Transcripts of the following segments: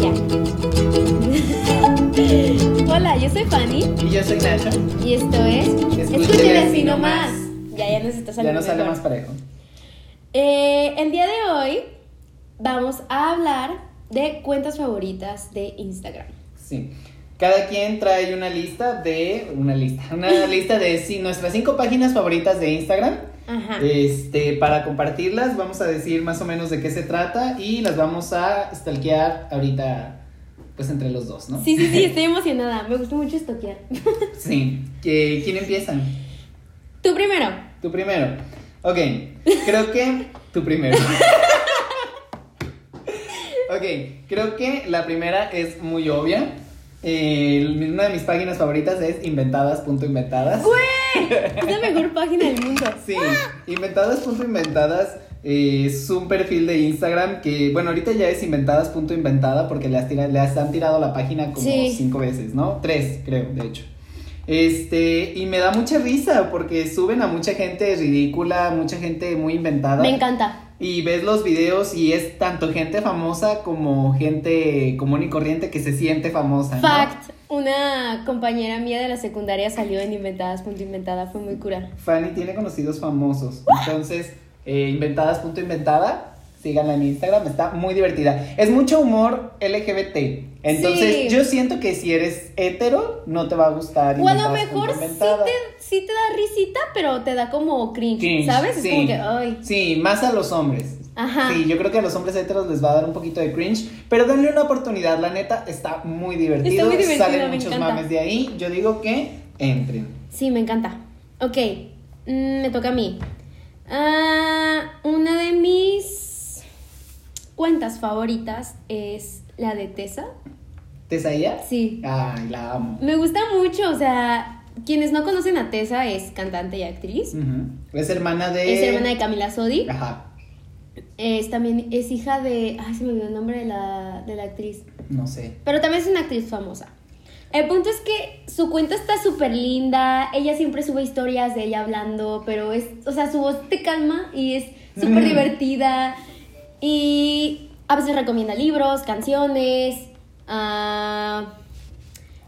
Ya. Hola, yo soy Fanny Y yo soy Nacho. y esto es Escúchele así nomás. Ya, ya nos está Ya saliendo nos sale mejor. más parejo. Eh, el día de hoy vamos a hablar de cuentas favoritas de Instagram. Sí. Cada quien trae una lista de. Una lista. Una lista de sí, nuestras cinco páginas favoritas de Instagram. Ajá. Este, para compartirlas, vamos a decir más o menos de qué se trata y las vamos a stalkear ahorita, pues entre los dos, ¿no? Sí, sí, sí, estoy emocionada. Me gustó mucho estoquear. Sí. ¿Que- ¿Quién empieza? Tú primero. Tú primero. Ok, creo que tú primero. ok, creo que la primera es muy obvia. Eh, una de mis páginas favoritas es inventadas.inventadas. ¡Güey! Es la mejor página del mundo. Sí, inventadas.inventadas eh, es un perfil de Instagram que, bueno, ahorita ya es inventadas.inventada porque le, has le has- han tirado la página como Sí. cinco veces, ¿no? Tres, creo, de hecho. Este, y me da mucha risa porque suben a mucha gente ridícula, mucha gente muy inventada. Me encanta. Y ves los videos y es tanto gente famosa como gente común y corriente que se siente famosa. ¿no? Una compañera mía de la secundaria salió en Inventadas.inventada, fue muy cura. Fanny tiene conocidos famosos. Entonces, eh, inventadas.inventada, síganla en Instagram, está muy divertida. Es mucho humor LGBT. Entonces, Sí. yo siento que si eres hetero, no te va a gustar. O a lo mejor sí te, sí te da risita, pero te da como cringe, Cringe, ¿sabes? Es como que, ay. Sí, más a los hombres. Ajá. Sí, yo creo que a los hombres heteros les va a dar un poquito de cringe, pero denle una oportunidad, la neta está muy divertido, Está muy divertido, salen muchos encanta. mames de ahí, yo digo que entren. Sí, me encanta. Ok, mm, me toca a mí. Ah, una de mis cuentas favoritas es la de Tessa. ¿Tesaía? Sí. Ay, la amo. Me gusta mucho, o sea, quienes no conocen a Tessa es cantante y actriz. Ujú. Es hermana de... Es hermana de Camila Sodi. Ajá, Es también es hija de. Ay, se me olvidó el nombre de la, de la actriz. no sé. Pero también es una actriz famosa. El punto es que su cuenta está súper linda. Ella siempre sube historias de ella hablando, pero es. O sea, su voz te calma y es súper divertida. Y a veces recomienda libros, canciones. ah,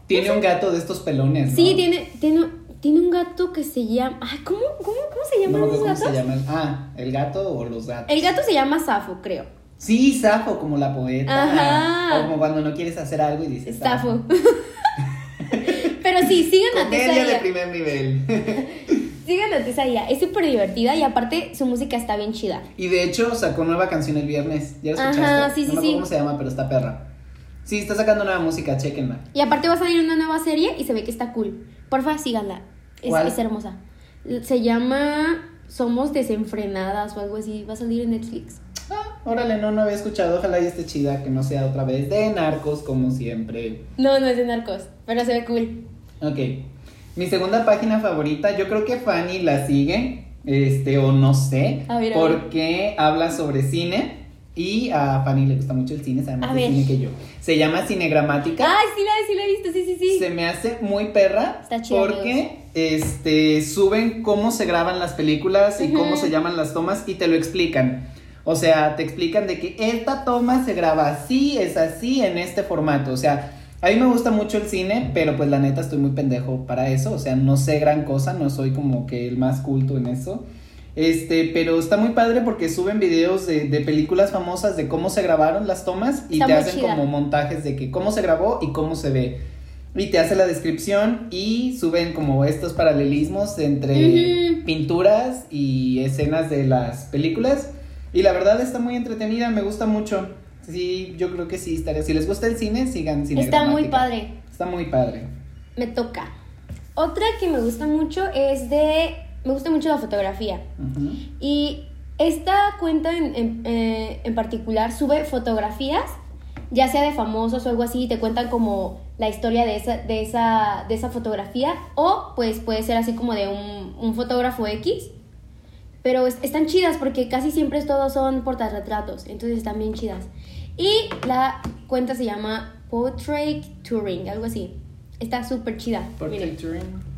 Tiene un gato de estos pelones, ¿no? Sí, tiene, tiene, tiene un gato que se llama. Ay, ¿cómo, cómo, cómo se No llaman me los gatos? se llaman. Ah, ¿el gato o los gatos? El gato se llama Safo, creo. Sí, Safo, como la poeta. Ajá. O como cuando no quieres hacer algo y dices Safo. Pero sí, sigan a Comedia de primer nivel. Sigan a Tessa Ia. Es súper divertida y aparte su música está bien chida. y de hecho sacó nueva canción el viernes. ¿Ya la Ajá, escuchaste? sí, no sí, acuerdo sí. cómo se llama, pero está perra. Sí, está sacando nueva música, chequenla. Y aparte va a salir una nueva serie y se ve que está cool. Porfa, síganla. Es, hermosa. Se llama Somos Desenfrenadas o algo así. Va a salir en Netflix. Ah, órale, no, no había escuchado. Ojalá y esté chida, que no sea otra vez de narcos, como siempre. No, no es de narcos, pero se ve cool. Ok. Mi segunda página favorita, yo creo que Fanny la sigue, este, o no sé, A ver, a ver. porque habla sobre cine y a Fanny le gusta mucho el cine, sabe más de cine que yo. Se llama Cinegramática. Ay, sí la, sí la he visto, sí, sí, sí. Se me hace muy perra Está chido, porque este suben cómo se graban las películas y cómo se llaman las tomas y te lo explican. O sea, te explican de que esta toma se graba así, es así en este formato. O sea, a mí me gusta mucho el cine, pero pues la neta estoy muy pendejo para eso. O sea, no sé gran cosa, no soy como que el más culto en eso. Este, pero está muy padre porque suben videos de, de películas famosas de cómo se grabaron las tomas y Está te hacen chida. como montajes de que cómo se grabó y cómo se ve. Y te hace la descripción y suben como estos paralelismos entre pinturas y escenas de las películas. Y la verdad está muy entretenida, me gusta mucho. Sí, yo creo que sí estaría. Si les gusta el cine, sigan cine. Está muy padre. Está muy padre. Me toca. Otra que me gusta mucho es de. Me gusta mucho la fotografía. Y esta cuenta en, en, eh, en particular sube fotografías, ya sea de famosos o algo así, y te cuentan como la historia de esa, de esa, de esa fotografía, o pues puede ser así como de un, un fotógrafo X. Pero es- están chidas porque casi siempre todos son portarretratos, entonces están bien chidas. Y la cuenta se llama Portrait Touring, algo así. Está súper chida. Portrait touring.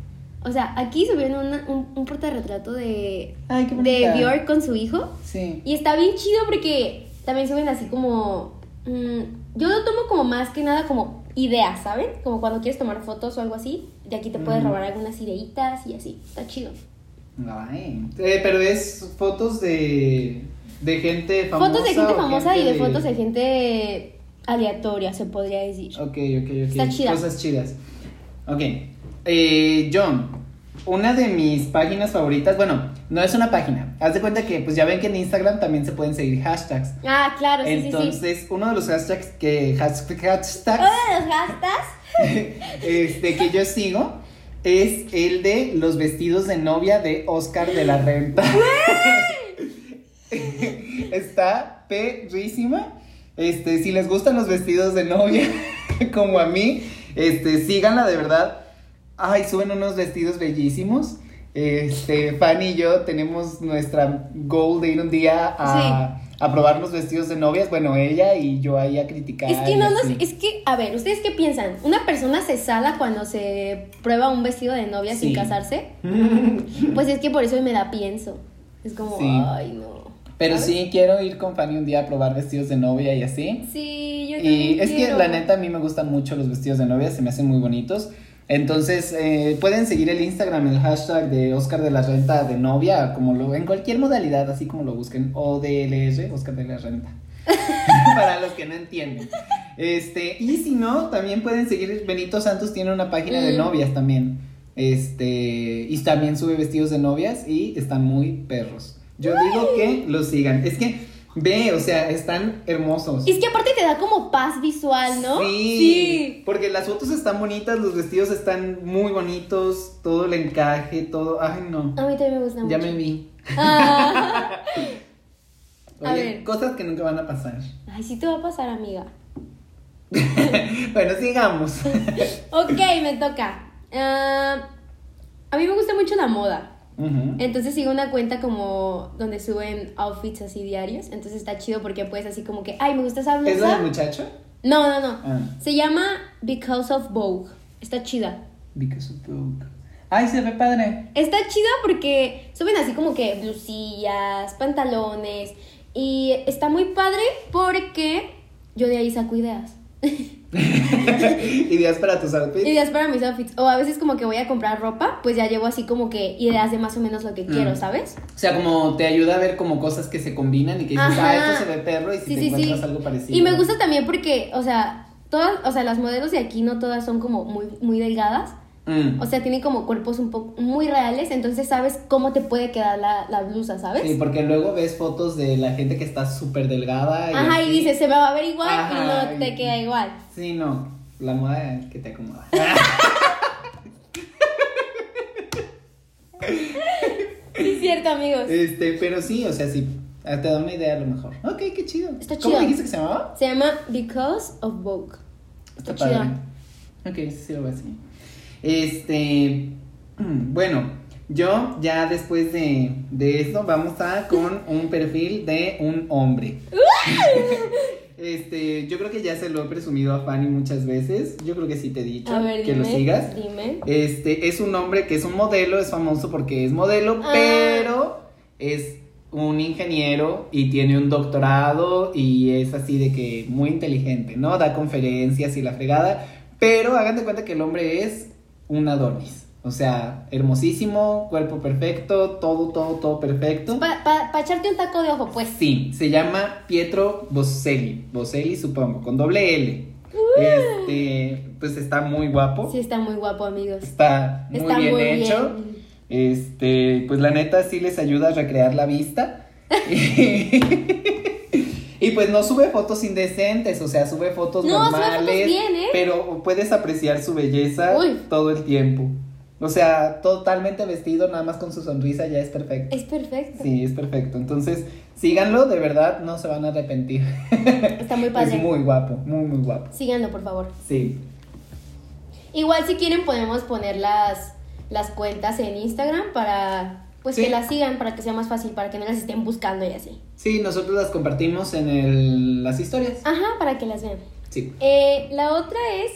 O sea, aquí subieron una- un, un portarretrato de, Ay, qué de. Björk con su hijo. Sí. Y está bien chido porque también suben así como mm, yo lo tomo como más que nada como ideas, ¿saben? Como cuando quieres tomar fotos o algo así, de aquí te puedes robar algunas ideitas y así, está chido. Ay. Eh, pero es fotos de, de gente famosa. fotos de gente famosa y de fotos de gente aleatoria, se podría decir. Ok, ok, ok. Está chida. Cosas chidas. Ok. Eh, John, una de mis páginas favoritas, bueno, no es una página. Haz de cuenta que, pues ya ven que en Instagram también se pueden seguir hashtags. Ah, claro, sí, sí, sí. Entonces, uno de los hashtags que, hash- Uno hashtags de los gastas. este, que yo sigo es el de los vestidos de novia de Oscar de la Renta. Está perrísima. Este, si les gustan los vestidos de novia, como a mí, este, síganla de verdad. Ay, suben unos vestidos bellísimos. Este, Fanny y yo tenemos nuestra goal de ir un día a, a probar los vestidos de novias. Bueno, ella y yo ahí a criticar. Es que no nos, es que, a ver, ¿ustedes qué piensan? ¿Una persona se sala cuando se prueba un vestido de novia sin casarse? Pues es que por eso me da pienso. Es como, Sí. ay, no. Pero ¿Sabes? sí, quiero ir con Fanny un día a probar vestidos de novia y así. Sí, yo Y es que la neta a mí me gustan mucho los vestidos de novia, se me hacen muy bonitos. Entonces, eh, pueden seguir el Instagram, el hashtag de Oscar de la Renta de novia, como lo, en cualquier modalidad, así como lo busquen, ODLR, Oscar de la Renta. Para los que no entienden. Este, y si no, también pueden seguir, Benito Santos tiene una página de Mm. novias también. Este, y también sube vestidos de novias y están muy perros. Yo digo que los sigan. Es que, ve, o sea, están hermosos. Es que aparte te da como paz visual, ¿no? Sí, porque las fotos están bonitas, los vestidos están muy bonitos, todo el encaje, todo. Ay, no. A mí también me gusta Ya mucho. me vi. Ah. A ver. cosas que nunca van a pasar. Ay, sí te va a pasar, amiga. bueno, sigamos. Ok, me toca. Ah, a mí me gusta mucho la moda. Entonces sigo una cuenta como donde suben outfits así diarios. Entonces está chido porque puedes así como que, ay, me gusta esa ¿Es la blusa. del muchacho? No, no, no. Ah. Se llama Because of Vogue. Está chida. Because of Vogue. Ay, se ve padre. Está chida porque suben así como que blusillas, pantalones. Y está muy padre porque yo de ahí saco ideas. Ideas para tus outfits. Ideas para mis outfits. O a veces como que voy a comprar ropa, pues ya llevo así como que ideas de más o menos lo que quiero, Mm. ¿sabes? O sea, como te ayuda a ver como cosas que se combinan y que dices, Ajá. ah, esto se ve perro y si Sí, te sí, encuentras sí. algo parecido. Y me gusta también porque, o sea, todas, o sea, las modelos de aquí no todas son como muy, muy delgadas. Mm. O sea, tienen como cuerpos un poco muy reales, entonces sabes cómo te puede quedar la, la blusa, ¿sabes? Sí, porque luego ves fotos de la gente que está súper delgada. Ajá, y así. dices, se me va a ver igual Ajá, y no te y- queda igual. Sí, no. La moda que te acomoda. Es cierto, amigos. este, pero sí, o sea, sí. ah, Te da una idea a lo mejor. Ok, qué chido. Está ¿Cómo chido. dijiste que se llamaba? Se llama Because of Vogue. Está, padre. chida. Ok, sí lo voy a seguir. Este, bueno, yo ya después de, de esto vamos a con un perfil de un hombre. Este, yo creo que ya se lo he presumido a Fanny muchas veces. Yo creo que sí te he dicho A ver, que dime. lo sigas. Dime. Este, es un hombre que es un modelo, es famoso porque es modelo, Ah. pero es un ingeniero y tiene un doctorado y es así de que muy inteligente, ¿no? Da conferencias y la fregada, pero hagan de cuenta que el hombre es un Adonis. O sea, hermosísimo, cuerpo perfecto, todo, todo, todo perfecto. Para echarte un taco de ojo, pues. Sí, se llama Pietro Boselli, Boselli supongo, con doble L. Este, pues está muy guapo. Sí, está muy guapo, amigos. Está muy Está bien muy hecho. bien. Este, pues la neta sí les ayuda a recrear la vista. y pues no sube fotos indecentes, o sea, sube fotos No, sube fotos normales. bien, ¿eh? Pero puedes apreciar su belleza Uy. todo el tiempo. O sea, totalmente vestido, nada más con su sonrisa ya es perfecto. Es perfecto. Sí, es perfecto. Entonces, síganlo, de verdad, no se van a arrepentir. Está muy padre. Es muy guapo, muy, muy guapo. Síganlo, por favor. Sí. Igual si quieren podemos poner las, las cuentas en Instagram para pues Sí. que las sigan para que sea más fácil, para que no las estén buscando y así. Sí, nosotros las compartimos en el, las historias. Ajá, para que las vean. Sí. Eh, la otra es,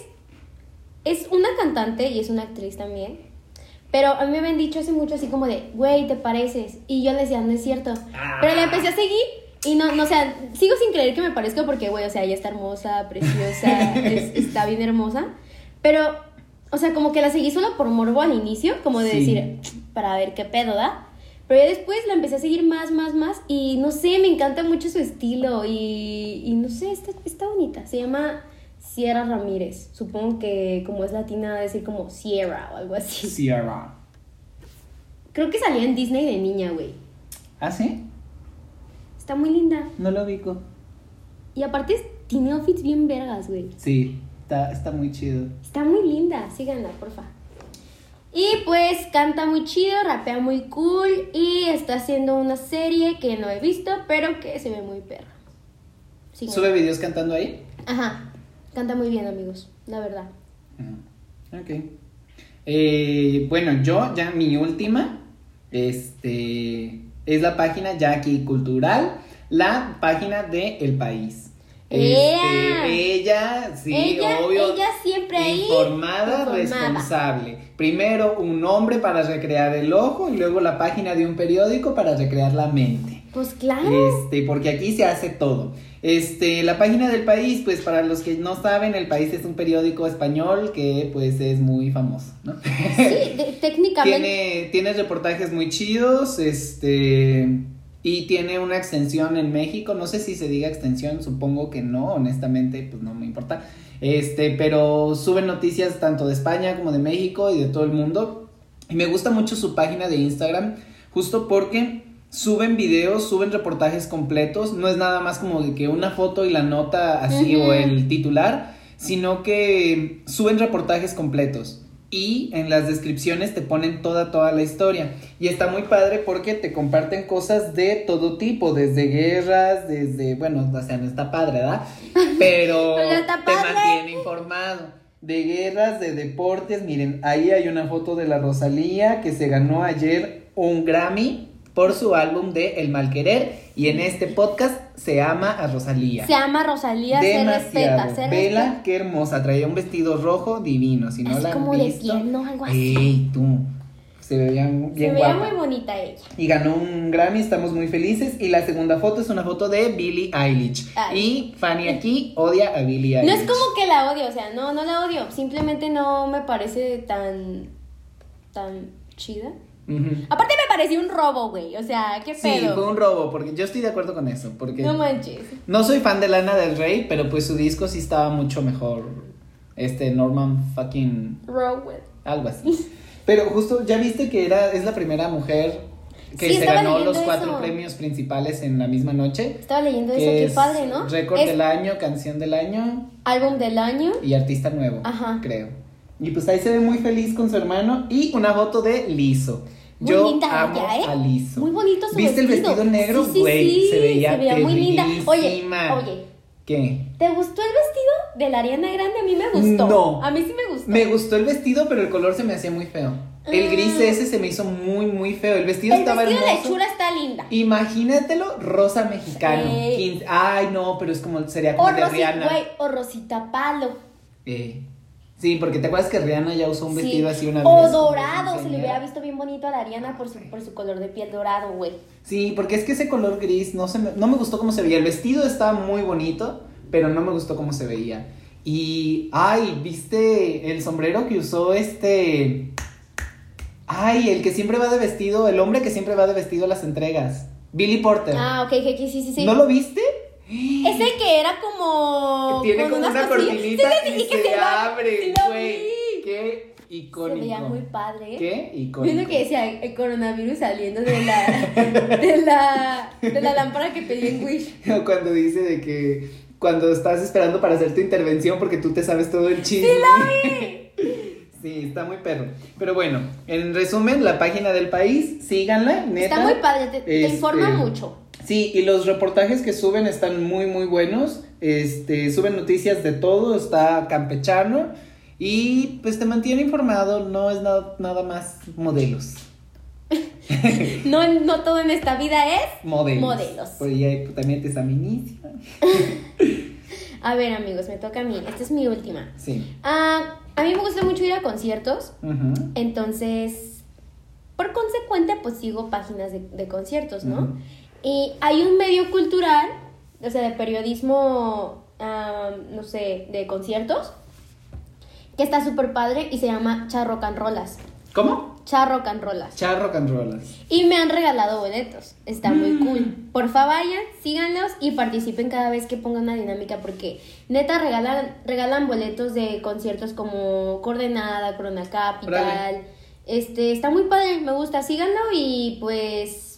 es una cantante y es una actriz también. Pero a mí me habían dicho hace mucho así como de, güey, te pareces. Y yo le decía, no es cierto. Ah. Pero la empecé a seguir Y no, no, o sea, sigo sin creer que me parezca porque, güey, o sea, ella está hermosa, preciosa, es- está bien hermosa. Pero, o sea, como que la seguí solo por morbo al inicio, como de Sí. decir, para ver qué pedo, ¿da? Pero ya después la empecé a seguir más, más, más. Y no sé, me encanta mucho su estilo. Y, y no sé, está, está bonita. Se llama Sierra Ramírez. Supongo que como es latina, decir como Sierra o algo así. Sierra. Creo que salía en Disney de niña, güey. ¿Ah, sí? Está muy linda. No lo ubico. Y aparte tiene outfits bien vergas, güey. Sí, está, está muy chido. Está muy linda, síganla, porfa. Y pues canta muy chido, rapea muy cool y está haciendo una serie que no he visto, pero que se ve muy perra. Síganla. ¿Sube videos cantando ahí? Ajá, canta muy bien, amigos, la verdad. Ok. Eh, bueno, yo ya mi última, este, es la página ya aquí cultural, la página de El País. Este, ella, sí, Ella- obvio. ella siempre ahí, Informada, informada. responsable. Primero un nombre para recrear el ojo y luego la página de un periódico para recrear la mente. Pues claro. Este, porque aquí se hace todo. Este, la página del país, pues para los que no saben, el país es un periódico español que pues es muy famoso, ¿no? Sí, de- técnicamente. tiene, tiene reportajes muy chidos, este, y tiene una extensión en México, no sé si se diga extensión, supongo que no, honestamente, pues no me importa. Este, pero suben noticias tanto de España como de México y de todo el mundo. Y me gusta mucho su página de Instagram, justo porque suben videos, suben reportajes completos, no es nada más como de que una foto y la nota así o el titular, sino que suben reportajes completos y en las descripciones te ponen toda toda la historia y está muy padre porque te comparten cosas de todo tipo, desde guerras, desde, bueno, o sea, no está padre, ¿verdad? Pero está te mantiene informado. De guerras, de deportes, miren, ahí hay una foto de la Rosalía que se ganó ayer un Grammy por su álbum de El Malquerer y en este podcast se ama a Rosalía. Se llama Rosalía, se respeta, se Vela, respeta. qué hermosa, traía un vestido rojo divino, si no Así la han como de piel, ¿no? Algo así. Ey, tú. Se veía bien Se veía guapa. muy bonita ella. Y ganó un Grammy, estamos muy felices. Y la segunda foto es una foto de Billie Eilish. Ay. Y Fanny aquí odia a Billie Eilish. No es como que la odio, o sea, no, no la odio. Simplemente no me parece tan. tan chida. Aparte me pareció un robo, güey. O sea, qué Sí, pedo. fue un robo, porque yo estoy de acuerdo con eso. Porque No manches. no soy fan de Lana del Rey, pero pues su disco sí estaba mucho mejor. Este Norman fucking Robo. algo así. Pero justo, ¿ya viste que era, es la primera mujer que Sí, se ganó los cuatro eso. premios principales en la misma noche? Estaba leyendo eso, qué es padre, ¿no? Récord es del año, canción del año álbum del año. y artista nuevo, Ajá. creo. Y pues ahí se ve muy feliz con su hermano y una foto de Lizo. Muy Yo linda amo ella, ¿eh? a. Muy bonito su ¿Viste el vestido negro? Sí, sí, Güey, sí, se veía muy linda. Oye, oye, ¿Qué? ¿te gustó el vestido de la Ariana Grande? A mí me gustó. No. A mí sí me gustó. Me gustó el vestido, pero el color se me hacía muy feo. El Ah. gris ese se me hizo muy, muy feo. El vestido el estaba vestido hermoso. de Chura está linda. Imagínatelo rosa mexicano. Ay, no, pero es como sería O, como de Rosi- Rihanna. güey, o Rosita Palo. Eh, sí, porque te acuerdas que Rihanna ya usó un Sí. vestido así una vez. O dorado. Se le hubiera visto bien bonito a la Ariana por su, por su color de piel dorado, güey. Sí, porque es que ese color gris no, se me, no me gustó cómo se veía. El vestido estaba muy bonito, pero no me gustó cómo se veía. Y, ay, ¿viste el sombrero que usó este... Ay, el que siempre va de vestido, el hombre que siempre va de vestido a las entregas. Billy Porter. Ah, ok, ok, sí, sí, sí. ¿No lo viste? Es el que era como. Tiene como una cortinita Sí, sí, y, sí, que se, abre, sí güey. vi. Qué icónico. Se veía muy padre. Qué icónico. Viendo que decía el coronavirus saliendo de la, de la, de la lámpara que pedí en Wish. O Cuando dice de que cuando estás esperando para hacer tu intervención porque tú te sabes todo el chisme. Sí, está muy perro. Pero bueno, en resumen, la página del país, síganla, neta. Está muy padre, te, te Este, informa mucho. Sí, y los reportajes que suben están muy, muy buenos. Este, suben noticias de todo, está campechano. Y pues te mantiene informado, no es nada, nada más modelos. No, no todo en esta vida es. Modelos. Modelos. Por ahí también te examinis. A ver, amigos, me toca a mí. Esta es mi última. Sí. Ah, a mí me gusta mucho ir a conciertos. Entonces, por consecuente, pues sigo páginas de, de conciertos, ¿no? Y hay un medio cultural, o sea, de periodismo, ah, no sé, de conciertos, que está súper padre y se llama Charro Canrolas. ¿Cómo? Charro Canrolas. Charro Canrolas. Y me han regalado boletos. Está muy cool. Porfa, vayan, síganlos y participen cada vez que pongan una dinámica porque neta regalan, regalan boletos de conciertos como Coordenada, Corona Capital. Este, está muy padre, me gusta, síganlo y pues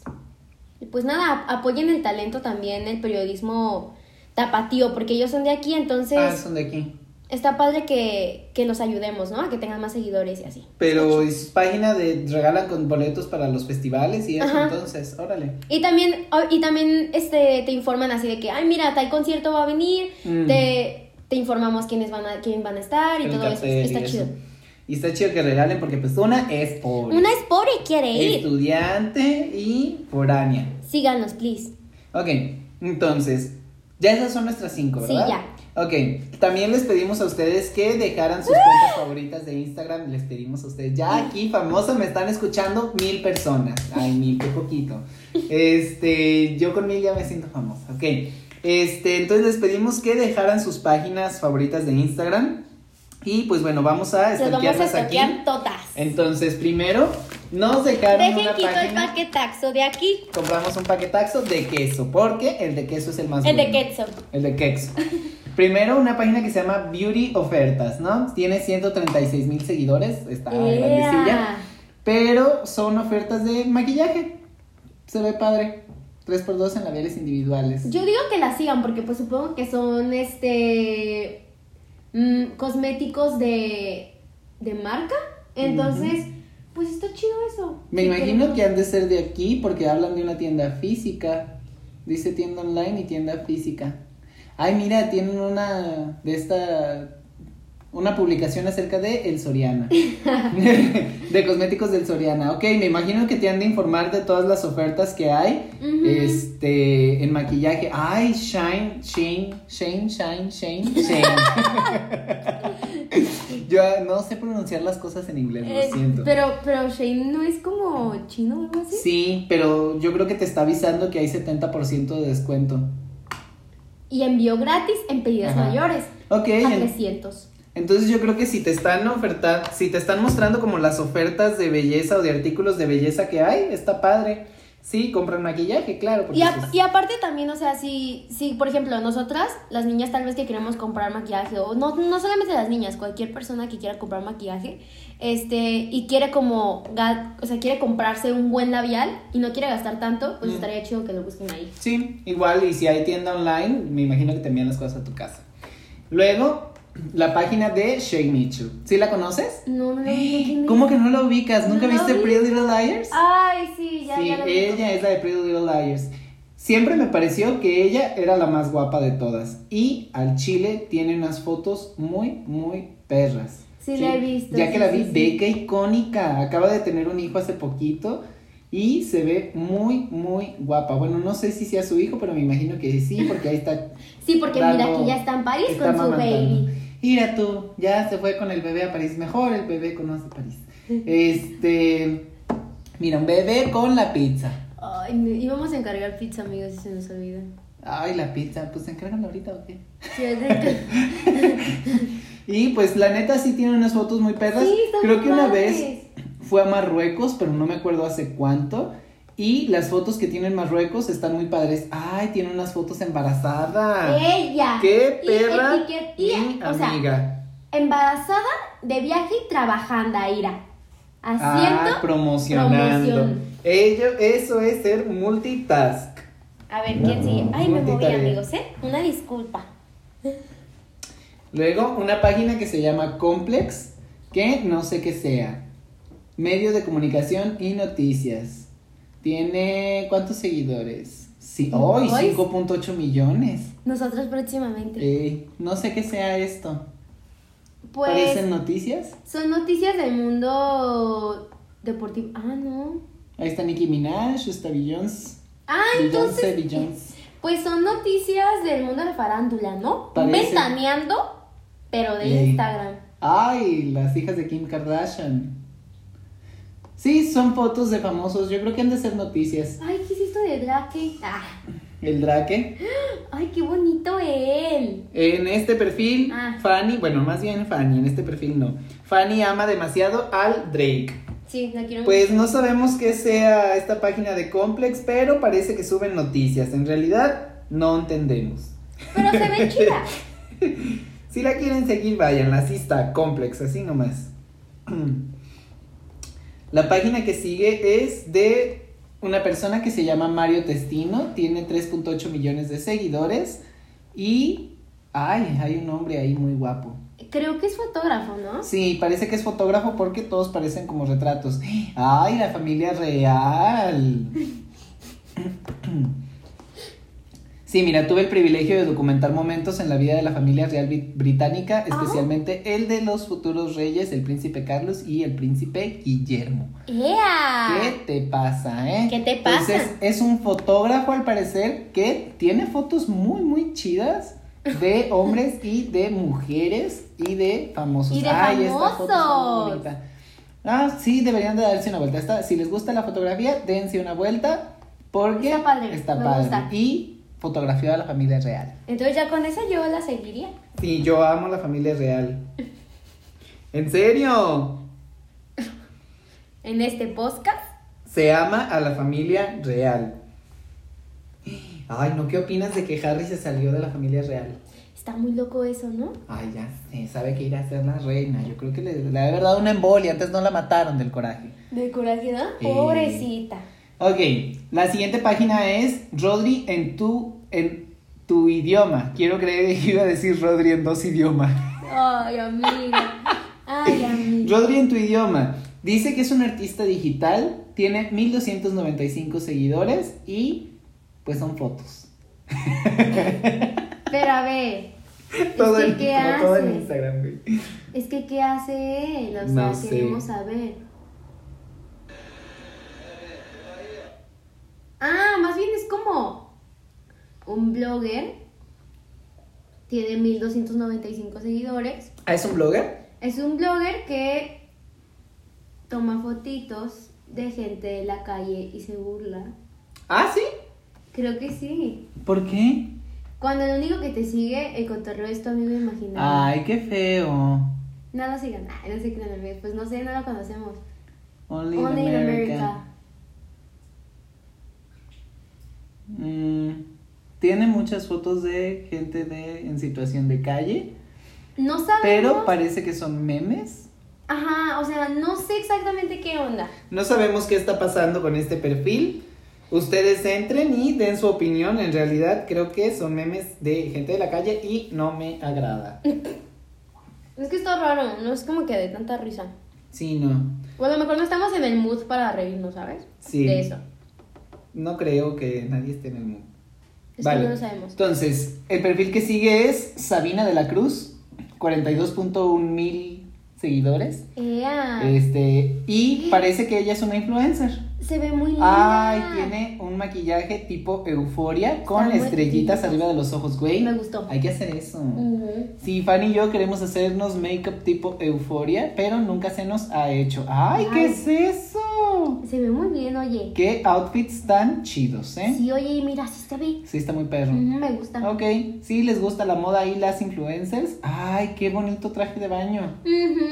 pues nada, apoyen el talento también, el periodismo tapatío, porque ellos son de aquí, entonces Ah, son de aquí. está padre que, que los ayudemos, ¿no? A que tengan más seguidores y así. Pero es página de regalan con boletos para los festivales y eso, Ajá. entonces, órale. Y también, oh, y también este, te informan así de que, ay, mira, tal concierto va a venir, Mm. te, te informamos quiénes van a, quién van a estar y El todo eso. y Está eso. Y está chido que regalen porque pues una es pobre. Una es pobre y quiere ir. Estudiante y foránea. Síganos, please. Ok, entonces, ya esas son nuestras cinco, Sí, ¿verdad? ya. Ok, también les pedimos a ustedes que dejaran sus cuentas favoritas de Instagram. Les pedimos a ustedes, ya aquí famoso me están escuchando mil personas. Ay, mil, qué poquito. Este, yo con mil ya me siento famosa. Ok, este, entonces les pedimos que dejaran sus páginas favoritas de Instagram. Y pues bueno, vamos a stalkearlas aquí. todas. Entonces, primero, nos dejaron Dejen una quito el página. paquetaxo de aquí. Compramos un paquetaxo de queso, porque el de queso es el más El de queso. El de queso. Primero, una página que se llama Beauty Ofertas, ¿no? Tiene 136 mil seguidores, está grandecilla. Ea. Pero son ofertas de maquillaje. Se ve padre. 3x2 en labiales individuales. Yo digo que la sigan porque pues supongo que son este mm, cosméticos de, de marca. Entonces, pues está chido eso. Me imagino que han de ser de aquí porque hablan de una tienda física. Dice tienda online y tienda física. Ay, mira, tienen una de esta una publicación acerca de el Soriana. de cosméticos del Soriana. Ok, me imagino que te han de informar de todas las ofertas que hay. Este, en maquillaje. Ay, Shine, Shine, Shine, Shine, Shine, Shine. Yo no sé pronunciar las cosas en inglés, lo Eh, siento. pero, pero Shane no es como chino o algo así. Sí, pero yo creo que te está avisando que hay 70% de descuento. Y envío gratis en pedidos Ajá. mayores. Ok, A en- 300. Entonces yo creo que si te están ofertando, si te están mostrando como las ofertas de belleza o de artículos de belleza que hay, está padre. Sí, compran maquillaje, claro. Y, a- pues- y aparte también, o sea, si, si, por ejemplo, nosotras, las niñas tal vez que queremos comprar maquillaje, o no, no solamente las niñas, cualquier persona que quiera comprar maquillaje, este, y quiere como, o sea, quiere comprarse un buen labial y no quiere gastar tanto, pues Mm. estaría chido que lo busquen ahí. Sí, igual, y si hay tienda online, me imagino que te envían las cosas a tu casa. Luego, la página de Shay Mitchell. ¿Sí la conoces? No, no. ¿quién es? ¿Cómo que no la ubicas? ¿Nunca No la viste vi. Pretty Little Liars? Ay, sí, ya, sí, ya vi. ella es la de Pretty Little Liars. Siempre me pareció que ella era la más guapa de todas. Y al chile tiene unas fotos muy, muy perras. Sí, la he visto, Ya sí, que la vi, sí, sí. beca icónica. Acaba de tener un hijo hace poquito. Y se ve muy, muy guapa. Bueno, no sé si sea su hijo, pero me imagino que sí, porque ahí está. Sí, porque mira que ya está en París está con su baby. Mira tú, ya se fue con el bebé a París. Mejor el bebé conoce París. Este. Mira, un bebé con la pizza. Ay, íbamos a encargar pizza, amigos, y se nos olvida. Ay, la pizza, pues encárgala ahorita o qué. Sí, Y pues la neta sí tiene unas fotos muy perras. Sí, están Creo que una vez fue a Marruecos, pero no me acuerdo hace cuánto. Y las fotos que tiene en Marruecos están muy padres. Ay, tiene unas fotos embarazada. Ella. ¡Qué Y perra! y, o sea, amiga. embarazada, de viaje y trabajando, Ira. Haciendo. Ah, promocionando. promoción. Ello, eso es ser multitask. A ver, ¿quién sigue? Ay, me moví, amigos, ¿eh? Una disculpa. Luego, una página que se llama Complex, que no sé qué sea. Medio de comunicación y noticias. Tiene ¿cuántos seguidores? Sí, hoy Ay. 5.8 millones. Nosotros próximamente. Eh, no sé qué sea esto. pues ¿Parecen noticias? son noticias del mundo deportivo. Ah, no. Ahí está Nicki Minaj, está Beyoncé. Ah, Beyoncé, entonces. Beyoncé. Pues son noticias del mundo de farándula, ¿no? Parece. Ventaneando, pero de. Instagram. Ay, las hijas de Kim Kardashian. Sí, son fotos de famosos. Yo creo que han de ser noticias. Ay, ¿qué es esto de Drake? Ah, El Drake. ay, qué bonito él. En este perfil, Ah. Fanny, bueno, más bien Fanny, en este perfil no. Fanny ama demasiado al Drake. Sí, la quiero Pues no sabemos qué sea esta página de Complex, pero parece que suben noticias. En realidad, no entendemos. Pero se ve chida. Si la quieren seguir, vayan, así está, Complex, así nomás. La página que sigue es de una persona que se llama Mario Testino, tiene 3.8 millones de seguidores y... Ay, hay un hombre ahí muy guapo. Creo que es fotógrafo, ¿no? Sí, parece que es fotógrafo porque todos parecen como retratos. ¡Ay, la familia real! Sí, mira, tuve el privilegio de documentar momentos en la vida de la familia real bri- británica, especialmente el de los futuros reyes, el príncipe Carlos y el príncipe Guillermo. ¡Ea! ¿Qué te pasa, eh? ¿Qué te pasa? Entonces, es un fotógrafo al parecer que tiene fotos muy, muy chidas de hombres y de mujeres y de famosos. Y de Ay, esta foto está muy famosos. bonita. Ah, sí, deberían de darse una vuelta. Esta- si les gusta la fotografía, dense una vuelta porque Está padre, está me padre. gusta. Y fotografió a la familia real. Entonces ya con esa yo la seguiría. Sí, yo amo la familia real. ¿En serio? En este podcast. Se ama a la familia real. Ay, no, ¿qué opinas de que Harry se salió de la familia real? Está muy loco eso, ¿no? Ay, ya sé, sabe que irá a ser la reina. Yo creo que le, le ha dado una embolia, antes no la mataron del coraje. De coraje, ¿no? Eh. Pobrecita. Ok, la siguiente página es Rodri en tu, en tu idioma. Quiero creer que iba a decir Rodri en dos idiomas. Ay, amiga. Ay, amiga. Rodri en tu idioma. Dice que es un artista digital, tiene 1295 seguidores y pues son fotos. Pero a ver. Todo, es en, que, ¿qué como todo en? Instagram, güey. Es que, ¿qué hace él? O sea, No sé. queremos saber. Ah, más bien es como un blogger. Tiene 1295 seguidores. Ah, ¿es un blogger? Es un blogger que toma fotitos de gente de la calle y se burla. Ah, sí. Creo que sí. ¿Por qué? Cuando el único que te sigue, el cotorreo es tu amigo imaginario. Ay, qué feo. No lo sigan. No sé qué amigos. Pues no sé, no lo conocemos. Only, in Only in America. America. Mm, tiene muchas fotos de gente de, en situación de calle, No sabemos. pero parece que son memes. Ajá, o sea, no sé exactamente qué onda. No sabemos qué está pasando con este perfil. Ustedes entren y den su opinión. En realidad creo que son memes de gente de la calle y no me agrada. Es que está raro, no es como que de tanta risa. Sí, no. O a lo mejor no estamos en el mood para reírnos, ¿sabes? Sí. De eso. No creo que nadie esté en el mundo. Es Vale. que no lo sabemos. Entonces, el perfil que sigue es Sabina de la Cruz, 42.1 mil seguidores. Ea, Este, y parece que ella es una influencer. Se ve muy linda. Ay, tiene un maquillaje tipo euforia con Está muy estrellitas arriba de los ojos, güey. Me gustó. Hay que hacer eso. Ujú. Sí, Fanny y yo queremos hacernos make-up tipo euforia, pero nunca se nos ha hecho. ¡Ay, qué es eso! Se ve muy bien, oye. Qué outfits tan chidos, ¿eh? Sí, oye, mira, sí se ve. Sí, está muy perro. Ujú, me gusta. Ok, sí, les gusta la moda y las influencers. ¡Ay, qué bonito traje de baño! Ujú,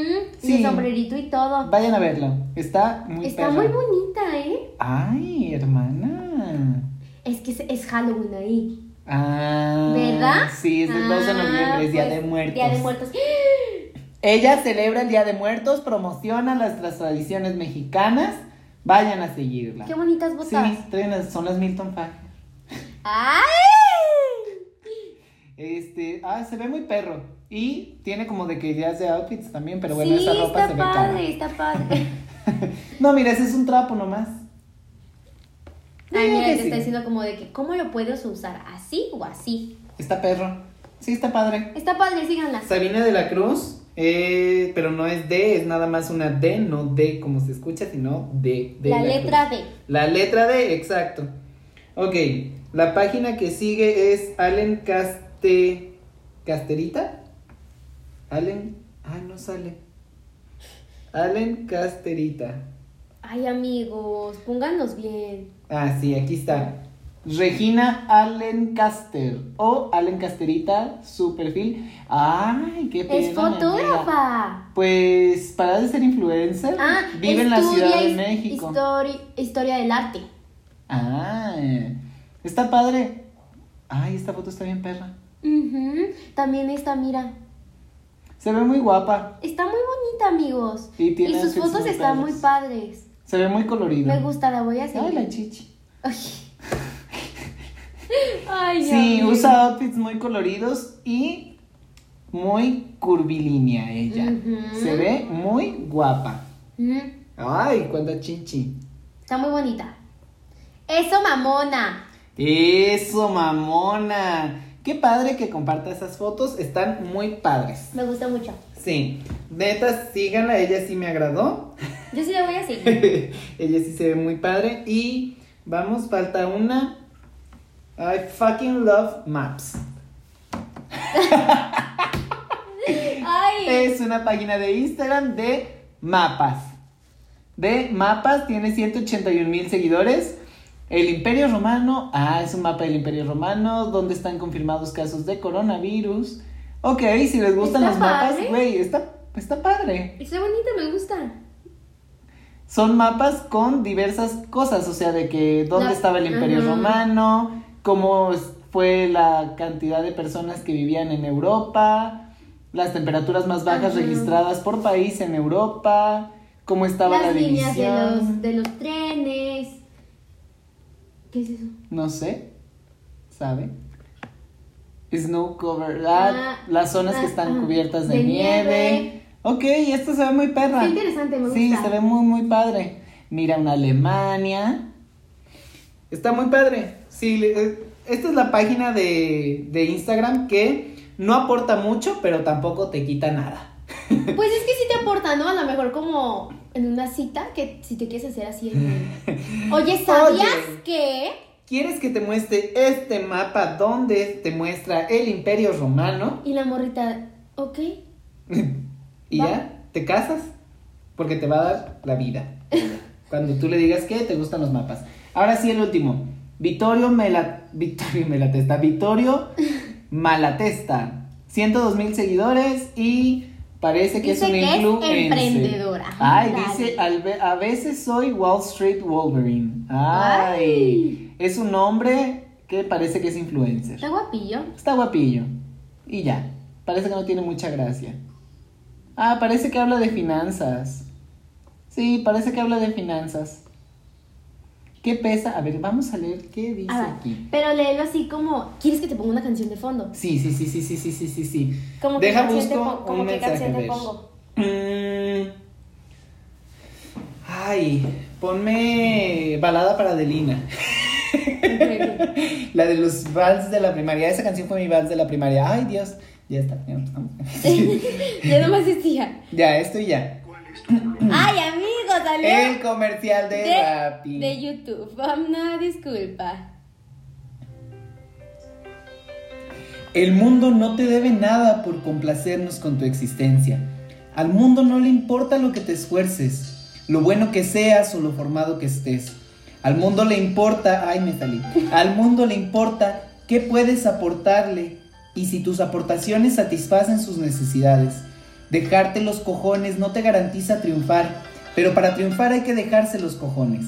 Sí. Y el sombrerito y todo. Vayan a verlo. Está muy Está perro. muy bonita, ¿eh? ¡Ay, hermana! Es que es, es Halloween ahí. Ah, ¿Verdad? Sí, es el 2 de Ah, noviembre, es Día pues, de Muertos. Día de Muertos. Ella celebra el Día de Muertos, promociona las, las tradiciones mexicanas. Vayan a seguirla. Qué bonitas botas. Sí, son las Milton Fag. ¡Ay! Este, ah, se ve muy perro. Y tiene como de que ideas de outfits también, pero bueno, sí, esa ropa está se ve padre, cara. está padre. No, mira, ese es un trapo nomás. Ay, mira, que te sí. está diciendo como de que, ¿cómo lo puedes usar? ¿Así o así? Está perro. Sí, está padre. Está padre, síganla. Sabina de la Cruz, eh, pero no es D, es nada más una D, no D como se escucha, sino D. La letra Cruz. D. La letra D, exacto. Ok, la página que sigue es Allen Caste... ¿Casterita? Allen... Ay, no sale. Allen Casterita. Ay, amigos, pónganlos bien. Ah, sí, aquí está. Regina Allencaster o Allencasterita, su perfil. Ay, qué pena. Es fotógrafa. Pues para de ser influencer, Ah, vive en la Ciudad de México. histori- historia del arte. Ah, está padre. Ay, esta foto está bien perra. También esta, mira. Se ve muy guapa. Está muy bonita, amigos. Y tiene sus outfits fotos están muy padres. Se ve muy colorido. Me gusta, la voy a Ay, seguir. la chichi. Ay. Ay, Sí, amigo. usa outfits muy coloridos y muy curvilínea ella. Se ve muy guapa. Ay, cuánta chichi. Está muy bonita. Eso, mamona. Eso, mamona. Qué padre que comparta esas fotos. Están muy padres. Me gusta mucho. Sí. Neta, síganla. Ella sí me agradó. Yo sí la voy a seguir. ella sí se ve muy padre. Y vamos, falta una. I fucking love maps. Ay. Es una página de Instagram de mapas. De mapas, tiene 181 mil seguidores. El Imperio Romano, ah, es un mapa del Imperio Romano donde están confirmados casos de coronavirus. Ok, si les gustan los mapas, güey, está, está padre. Está bonita, me gusta. Son mapas con diversas cosas, o sea, de que dónde La- estaba el Imperio. Romano, cómo fue la cantidad de personas que vivían en Europa, las temperaturas más bajas registradas por país en Europa, cómo estaba Las la líneas de división. los, de los trenes. ¿Qué es eso? No sé, ¿sabe? Snow cover, ah, Ah, las zonas que están ah, cubiertas de, de nieve. nieve. Ok, esto se ve muy perra. Está interesante, me Sí, se ve muy, muy padre. Mira, una Alemania. Está muy padre. Sí, eh, esta es la página de, de Instagram que no aporta mucho, pero tampoco te quita nada. Pues es que sí te aporta, ¿no? A lo mejor como en una cita, que si te quieres hacer así. el- Oye, ¿sabías Oye. que? ¿Quieres que te muestre este mapa donde te muestra el Imperio Romano? Y la morrita, ok. y Va. ya, te casas, porque te va a dar la vida. Cuando tú le digas que te gustan los mapas. Ahora sí, el último. Vittorio Mela... Vittorio Melatesta. Vittorio Malatesta. 102 mil seguidores y parece que Dice es un que es influencer. emprendedora. Ay, Dale. dice, "Al ve- a veces soy Wall Street Wolverine. Ay. Ay. Es un hombre que parece que es influencer. Está guapillo. Está guapillo. Y ya. Parece que no tiene mucha gracia. Ah, parece que habla de finanzas. Sí, parece que habla de finanzas. ¿Qué pesa? A ver, vamos a leer qué dice Ah, aquí. pero léelo así como, ¿quieres que te ponga una canción de fondo? Sí, sí, sí, sí, sí, sí, sí, sí, sí. Como que Deja canción te busco pon- como un que mensaje, canción a te pongo. Mm. Ay, ponme balada para Adelina. La de los vals de la primaria. Esa canción fue mi vals de la primaria. Ay, Dios. Ya está. Ya, ya nomás decía. ya esto y ya. Ay, salió El comercial de, de, Rappi. de YouTube. Una disculpa. El mundo no te debe nada por complacernos con tu existencia. Al mundo no le importa lo que te esfuerces, lo bueno que seas o lo formado que estés. Al mundo le importa, ay me salí, al mundo le importa qué puedes aportarle y si tus aportaciones satisfacen sus necesidades. Dejarte los cojones no te garantiza triunfar, pero para triunfar hay que dejarse los cojones.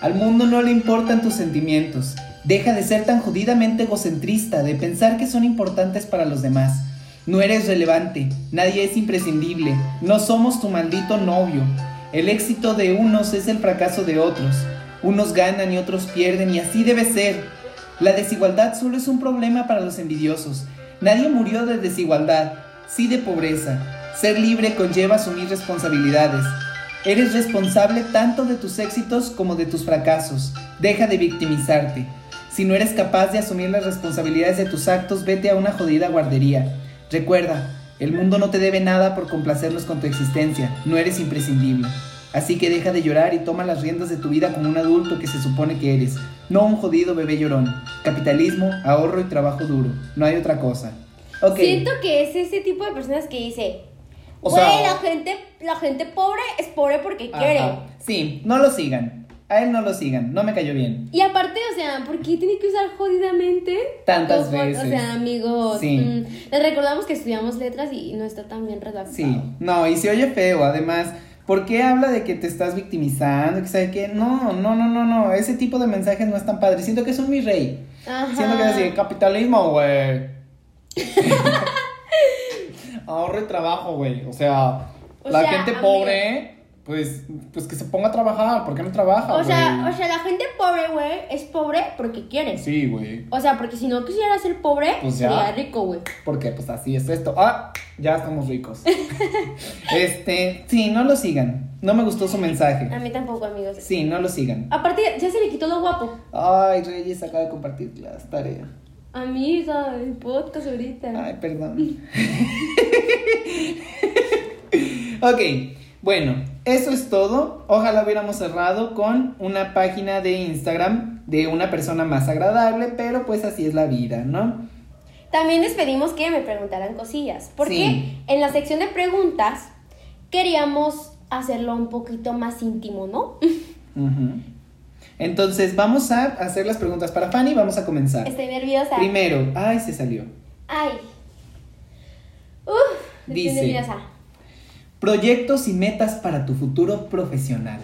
Al mundo no le importan tus sentimientos. Deja de ser tan jodidamente egocentrista, de pensar que son importantes para los demás. No eres relevante, nadie es imprescindible, no somos tu maldito novio. El éxito de unos es el fracaso de otros. Unos ganan y otros pierden y así debe ser. La desigualdad solo es un problema para los envidiosos. Nadie murió de desigualdad, sí de pobreza. Ser libre conlleva asumir responsabilidades. Eres responsable tanto de tus éxitos como de tus fracasos. Deja de victimizarte. Si no eres capaz de asumir las responsabilidades de tus actos, vete a una jodida guardería. Recuerda, el mundo no te debe nada por complacernos con tu existencia. No eres imprescindible. Así que deja de llorar y toma las riendas de tu vida como un adulto que se supone que eres, no un jodido bebé llorón. Capitalismo, ahorro y trabajo duro. No hay otra cosa. Ok. Siento que es ese tipo de personas que dice, O Güey, sea- la gente, la gente pobre es pobre porque quiere. Sí, no lo sigan. A él no lo sigan. No me cayó bien. Y aparte, o sea, ¿por qué tiene que usar jodidamente? Tantas veces. O sea, amigos. Sí. mm, les recordamos que estudiamos letras y no está tan bien redactado. Sí. No, y se oye feo. Además, ¿por qué habla de que te estás victimizando? Que sabe qué? No, no, no, no, no. Ese tipo de mensajes no es tan padre. Siento que es un mi rey. Ajá. Siento que es así, capitalismo, güey. Ahorro y trabajo, güey. O sea, O la sea, gente amigo. pobre, pues, pues que se ponga a trabajar. ¿Por qué no trabaja, O sea, o sea, la gente pobre, güey, es pobre porque quiere. Sí, güey. O sea, porque si no quisiera ser pobre, Pues ya. sería rico, güey. Porque pues así es esto. Ah, ya estamos ricos. este, sí, no lo sigan. No me gustó su mensaje. A mí tampoco, amigos. Sí, no lo sigan. Aparte, ya se le quitó lo guapo. Ay, Reyes acaba de compartir las tareas. Amiga, el podcast ahorita. Ay, perdón. ok, bueno, eso es todo. Ojalá hubiéramos cerrado con una página de Instagram de una persona más agradable, pero pues así es la vida, ¿no? También les pedimos que me preguntaran cosillas. Porque Sí. en la sección de preguntas queríamos hacerlo un poquito más íntimo, ¿no? Ujú. Entonces, vamos a hacer las preguntas para Fanny. Vamos a comenzar. Estoy nerviosa. Primero, ay, se salió. Ay. Uf, estoy nerviosa. Proyectos y metas para tu futuro profesional.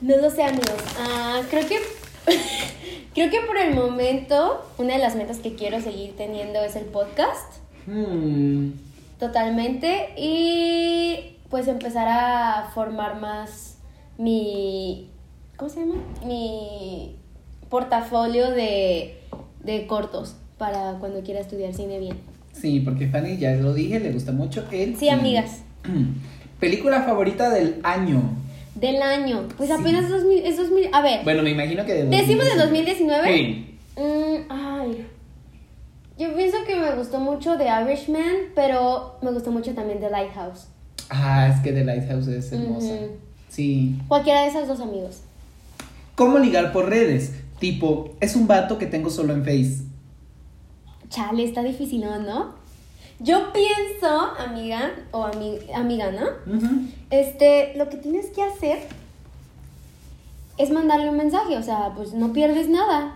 No lo sé, amigos. Ah, creo que. creo que por el momento, una de las metas que quiero seguir teniendo es el podcast. Hmm, Totalmente. Y pues empezar a formar más mi. ¿Cómo se llama? Mi portafolio de, de cortos para cuando quiera estudiar cine bien. Sí, porque Fanny, ya lo dije, le gusta mucho el. Sí, amigas. Película favorita del año. Del año. Pues Sí. apenas 2000, es 2000. A ver, Bueno, me imagino que de decimos de 2019. Sí. Mm, ay. Yo pienso que me gustó mucho The Irishman, pero me gustó mucho también The Lighthouse. Ah, es que The Lighthouse es hermosa. Sí. Cualquiera de esos dos amigos. ¿Cómo ligar por redes? Tipo, es un vato que tengo solo en Face. Chale, está difícil, ¿no? Yo pienso, amiga, o ami- amiga, ¿no? Este, lo que tienes que hacer es mandarle un mensaje, o sea, pues no pierdes nada.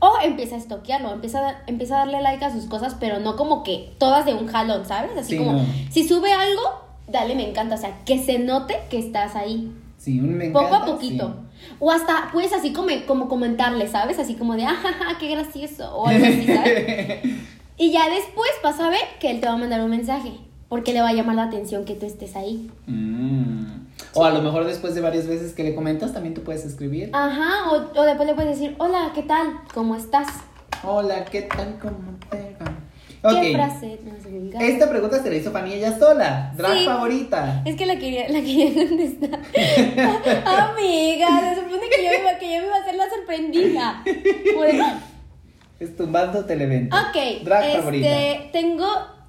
O empieza a estoquearlo, empieza a, empieza a darle like a sus cosas, pero no como que todas de un jalón, ¿sabes? Así Sí, como, no. si sube algo, dale me encanta, o sea, que se note que estás ahí, Sí, un me poco a encanta, poquito. sí. O hasta puedes así como, como comentarle, ¿sabes? Así como de, ajaja, qué gracioso, o algo así, ¿sabes? Y ya después vas a ver que él te va a mandar un mensaje, porque le va a llamar la atención que tú estés ahí. Mm. O a lo mejor después de varias veces que le comentas, también tú puedes escribir. Ajá, o, o después le puedes decir, hola, ¿qué tal? ¿Cómo estás? Hola, ¿qué tal? ¿Cómo te va? ¿Qué frase más vulgar? Esta pregunta se la hizo Fanny ella sola. Drag Sí. favorita. Es que la quería, la quería contestar. Amiga, se supone que yo, me iba, que yo me iba a hacer la sorprendida. Como de, Es tumbando televento. ok, Drag favorita. este, tengo,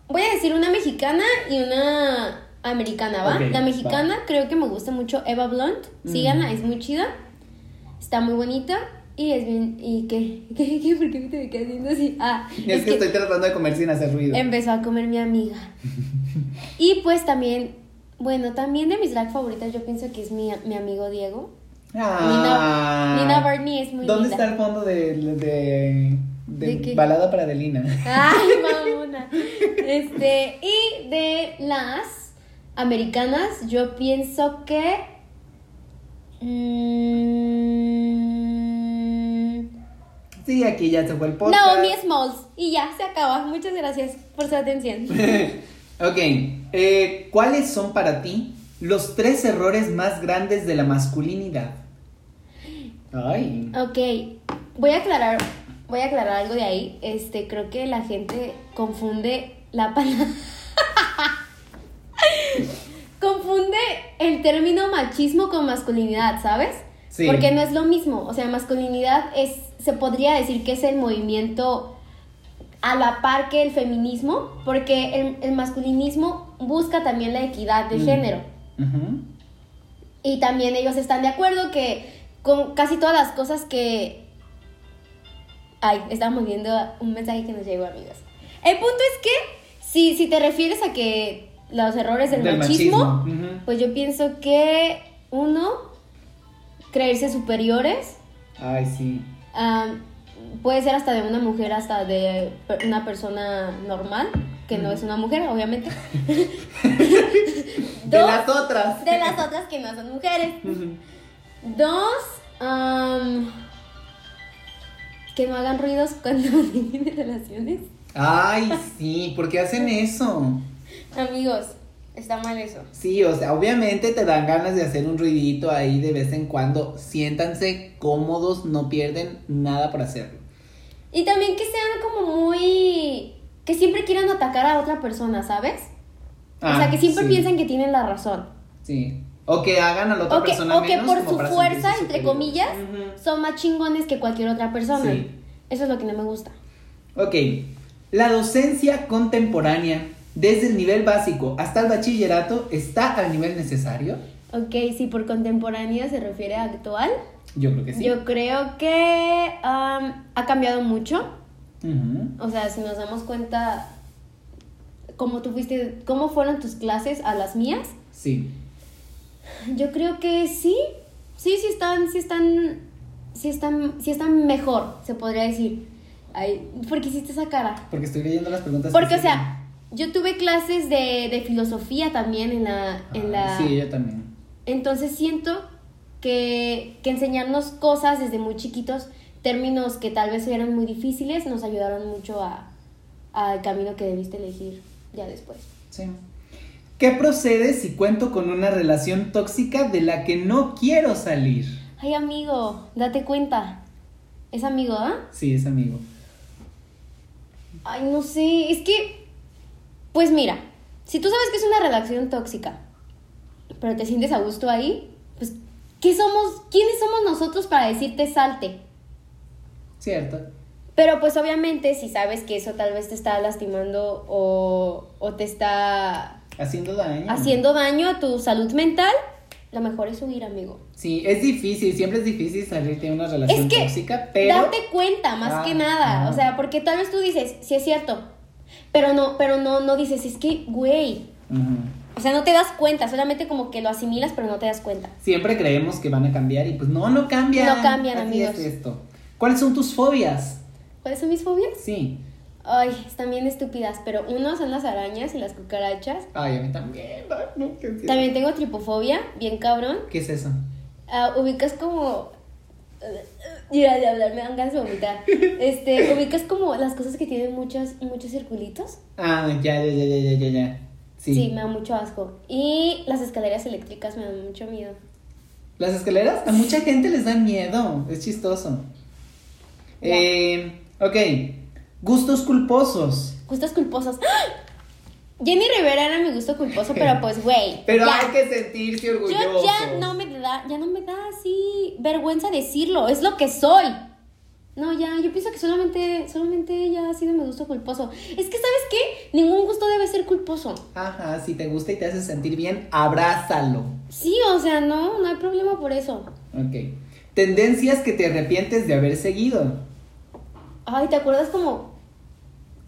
voy a decir una mexicana y una americana, ¿va? La mexicana va. creo que me gusta mucho Eva Blunt. Síganla, es muy chida. Está muy bonita. Y es bien. ¿Y qué? ¿Qué? ¿Qué? ¿Por qué me te quedas haciendo así? Ah, Es, que, estoy tratando de comer sin hacer ruido. Empezó a comer mi amiga. Y pues también, bueno, también de mis drag favoritas, yo pienso que es mi, mi amigo Diego. Ah. Nina, Nina Barney es muy ¿Dónde linda. está el fondo de, de, de, ¿De qué? balada para Adelina? Ay, mamona. Este, y de las americanas, yo pienso que. mm, Sí, aquí ya se fue el podcast. Naomi Smalls. Y ya, se acaba. Muchas gracias por su atención. ok, eh, ¿cuáles son para ti los tres errores más grandes de la masculinidad? Ay. Ok, voy a aclarar, voy a aclarar algo de ahí. Este, creo que la gente confunde la palabra. confunde el término machismo con masculinidad, ¿sabes? Sí. Porque no es lo mismo. O sea, masculinidad es, se podría decir que es el movimiento a la par que el feminismo, porque el, el masculinismo busca también la equidad de Mm. género. Y también ellos están de acuerdo que con casi todas las cosas que... Ay, estamos viendo un mensaje que nos llegó, amigos. El punto es que si, si te refieres a que los errores del, Del machismo, pues yo pienso que uno, creerse superiores, Ay, sí. Puede ser hasta de una mujer, hasta de una persona normal, que no es una mujer, obviamente. De las otras. de las otras que no son mujeres. Dos, que no hagan ruidos cuando tienen relaciones. Ay, sí, ¿por qué hacen eso? Amigos, está mal eso. Sí, o sea, obviamente te dan ganas de hacer un ruidito ahí de vez en cuando. Siéntanse cómodos, no pierden nada por hacerlo. Y también que sean como muy... que siempre quieran atacar a otra persona, ¿sabes? o Ah, sea, que siempre sí, piensan que tienen la razón. Sí. O que hagan a la otra O que, persona o que por como su fuerza, entre comillas, son más chingones que cualquier otra persona. Sí. Eso es lo que no me gusta. Ok, la docencia contemporánea, desde el nivel básico hasta el bachillerato, ¿está al nivel necesario? Ok, si por contemporánea se refiere a actual, Yo creo que sí. yo creo que ha cambiado mucho. O sea, si nos damos cuenta cómo tú fuiste, cómo fueron tus clases a las mías, Sí. yo creo que sí, sí, sí están, sí están, sí están, sí están mejor, se podría decir. Ay, ¿por qué hiciste esa cara? Porque estoy leyendo las preguntas. Porque, que o sea, yo tuve clases de, de filosofía también en la, en la... Sí, yo también. Entonces siento que, que enseñarnos cosas desde muy chiquitos, términos que tal vez eran muy difíciles, nos ayudaron mucho a al camino que debiste elegir ya después. Sí. ¿Qué procede si cuento con una relación tóxica de la que no quiero salir? Ay, amigo, date cuenta. Es amigo, ¿ah? Sí, es amigo. Ay, no sé, es que, pues mira, si tú sabes que es una relación tóxica, pero te sientes a gusto ahí, pues, ¿qué somos? ¿Quiénes somos nosotros para decirte salte? Cierto. Pero pues obviamente si sabes que eso tal vez te está lastimando o, o te está Haciendo daño. haciendo daño a tu salud mental, lo mejor es huir, amigo. Sí, es difícil, siempre es difícil salir de una relación Es que tóxica, pero... date cuenta más Ah, que nada, ah. o sea, porque tal vez tú dices, sí es cierto, pero no, pero no, no dices, es que, güey, o sea, no te das cuenta, solamente como que lo asimilas, pero no te das cuenta. Siempre creemos que van a cambiar y pues no, no cambian. No cambian, Así amigos. es esto. ¿Cuáles son tus fobias? ¿Cuáles son mis fobias? Sí. Ay, están bien estúpidas, pero uno son las arañas y las cucarachas. Ay, a mí también. También tengo tripofobia, bien cabrón. ¿Qué es eso? Ah, ubicas como. Ya de hablar, me dan ganas de vomitar. Este, ubicas como las cosas que tienen muchos, muchos circulitos. Ah, ya, ya, ya, ya, ya, ya, ya. Sí. Sí. me da mucho asco. Y las escaleras eléctricas me dan mucho miedo. ¿Las escaleras? A mucha gente les dan miedo. Es chistoso. Eh, ok. Gustos culposos. Gustos culposos. ¡Ah! Jenny Rivera era mi gusto culposo, pero pues, güey. Pero ya. hay que sentirse orgullosos. Yo ya no me da, ya no me da vergüenza decirlo, es lo que soy. No, ya, yo pienso que solamente, solamente ya ha sido mi gusto culposo. Es que, ¿sabes qué? Ningún gusto debe ser culposo. Ajá, si te gusta y te hace sentir bien, abrázalo. Sí, o sea, no, no hay problema por eso. Ok. Tendencias que te arrepientes de haber seguido. Ay, ¿te acuerdas como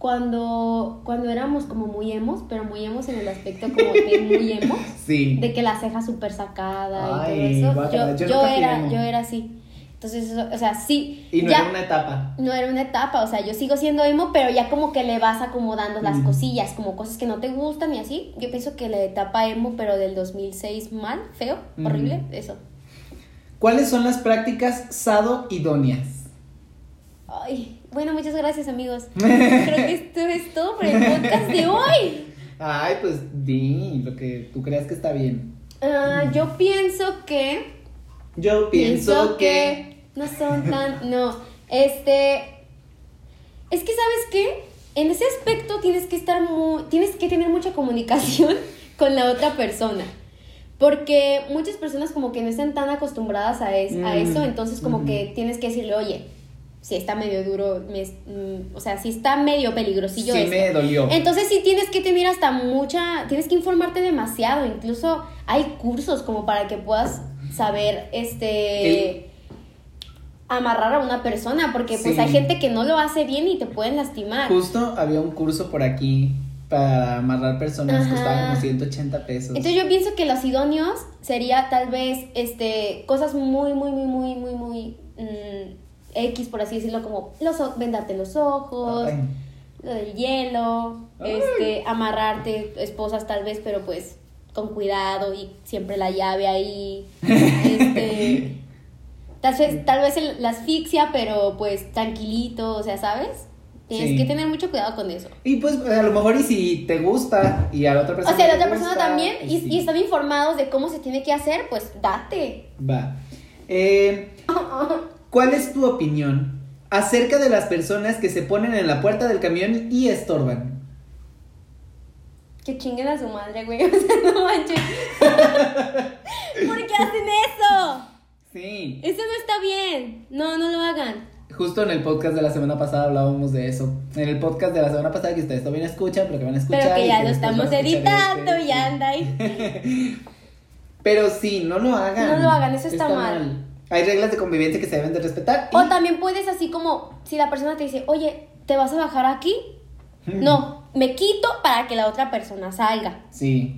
cuando, cuando éramos como muy emos, pero muy emos en el aspecto como de muy emo? Sí. De que la ceja súper sacada Ay, y todo eso. yo yo era, yo era así. Entonces, eso, o sea, sí. Y no ya, era una etapa. no era una etapa, o sea, yo sigo siendo emo, pero ya como que le vas acomodando las Mm. cosillas, como cosas que no te gustan y así. Yo pienso que la etapa emo, pero del 2006 mal, feo, Mm. horrible, eso. ¿Cuáles son las prácticas sado idóneas? Ay, bueno, muchas gracias, amigos. Creo que esto es todo por el podcast de hoy. Ay, pues di lo que tú creas que está bien. Ah, yo pienso que. Yo pienso, que... no son tan. No, este. Es que, ¿sabes qué? En ese aspecto tienes que estar muy. Tienes que tener mucha comunicación con la otra persona. Porque muchas personas, como que no están tan acostumbradas a, es- a Mm, eso, entonces, como que tienes que decirle, oye. Si está medio duro, me mm, o sea, si está medio peligrosillo Sí esto". me dolió. Entonces sí tienes que tener hasta mucha, tienes que informarte demasiado, incluso hay cursos como para que puedas saber, este, El- amarrar a una persona, porque pues hay gente que no lo hace bien y te pueden lastimar. Justo había un curso por aquí para amarrar personas Ajá. costaba como 180 pesos. Entonces yo pienso que los idóneos sería tal vez este cosas muy, muy, muy, muy, muy, muy mm, X, por así decirlo, como los, vendarte los ojos, Ay. lo del hielo, Ay. este, amarrarte esposas tal vez, pero pues con cuidado y siempre la llave ahí. este, tal vez, tal vez el- la asfixia, pero pues tranquilito, o sea, ¿sabes? Tienes Sí. que tener mucho cuidado con eso. Y pues a lo mejor y si te gusta y a la otra persona O sea, la otra persona también, y, sí. y están informados de cómo se tiene que hacer, pues date. Va. Eh, ¿Cuál es tu opinión acerca de las personas que se ponen en la puerta del camión y estorban? Que chinguen a su madre, güey. O sea, no manches. ¿Por qué hacen eso? Sí. Eso no está bien. No, no lo hagan. Justo en el podcast de la semana pasada hablábamos de eso. En el podcast de la semana pasada que ustedes también escuchan, pero que van a escuchar. Pero que ya lo estamos escuchar editando este. y anda ahí. Pero sí, no lo hagan. No lo hagan, eso está mal. Hay reglas de convivencia que se deben de respetar. y- O también puedes así como, si la persona te dice, oye, ¿te vas a bajar aquí? No, me quito para que la otra persona salga. Sí,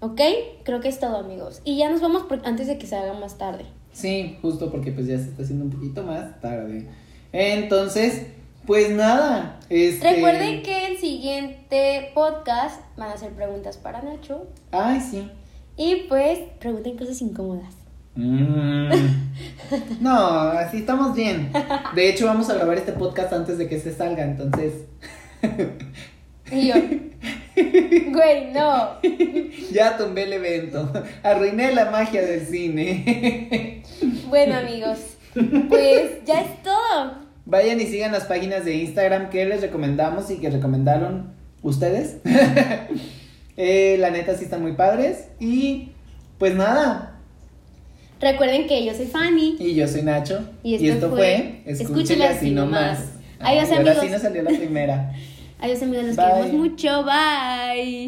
¿Ok? Creo que es todo, amigos. Y ya nos vamos por- antes de que se haga más tarde. sí, justo porque pues ya se está haciendo un poquito más tarde. Entonces, pues nada. Este... Recuerden que el siguiente podcast van a hacer preguntas para Nacho. Ay, sí. Y pues pregunten cosas incómodas. Mm. No, así estamos bien. De hecho, vamos a grabar este podcast antes de que se salga, entonces. Y yo, güey, no. Ya tumbé el evento. Arruiné la magia del cine. Bueno, amigos, pues ya es todo. Vayan y sigan las páginas de Instagram que les recomendamos y que recomendaron ustedes. Eh, la neta sí están muy padres. Y pues nada. Recuerden que yo soy Fanny. Y yo soy Nacho. Y esto fue Escúchele Escúchele así así nomás. Adiós, Ay, Ahora amigos. sí nos salió la primera. Adiós, amigos, los Bye. queremos mucho. Bye.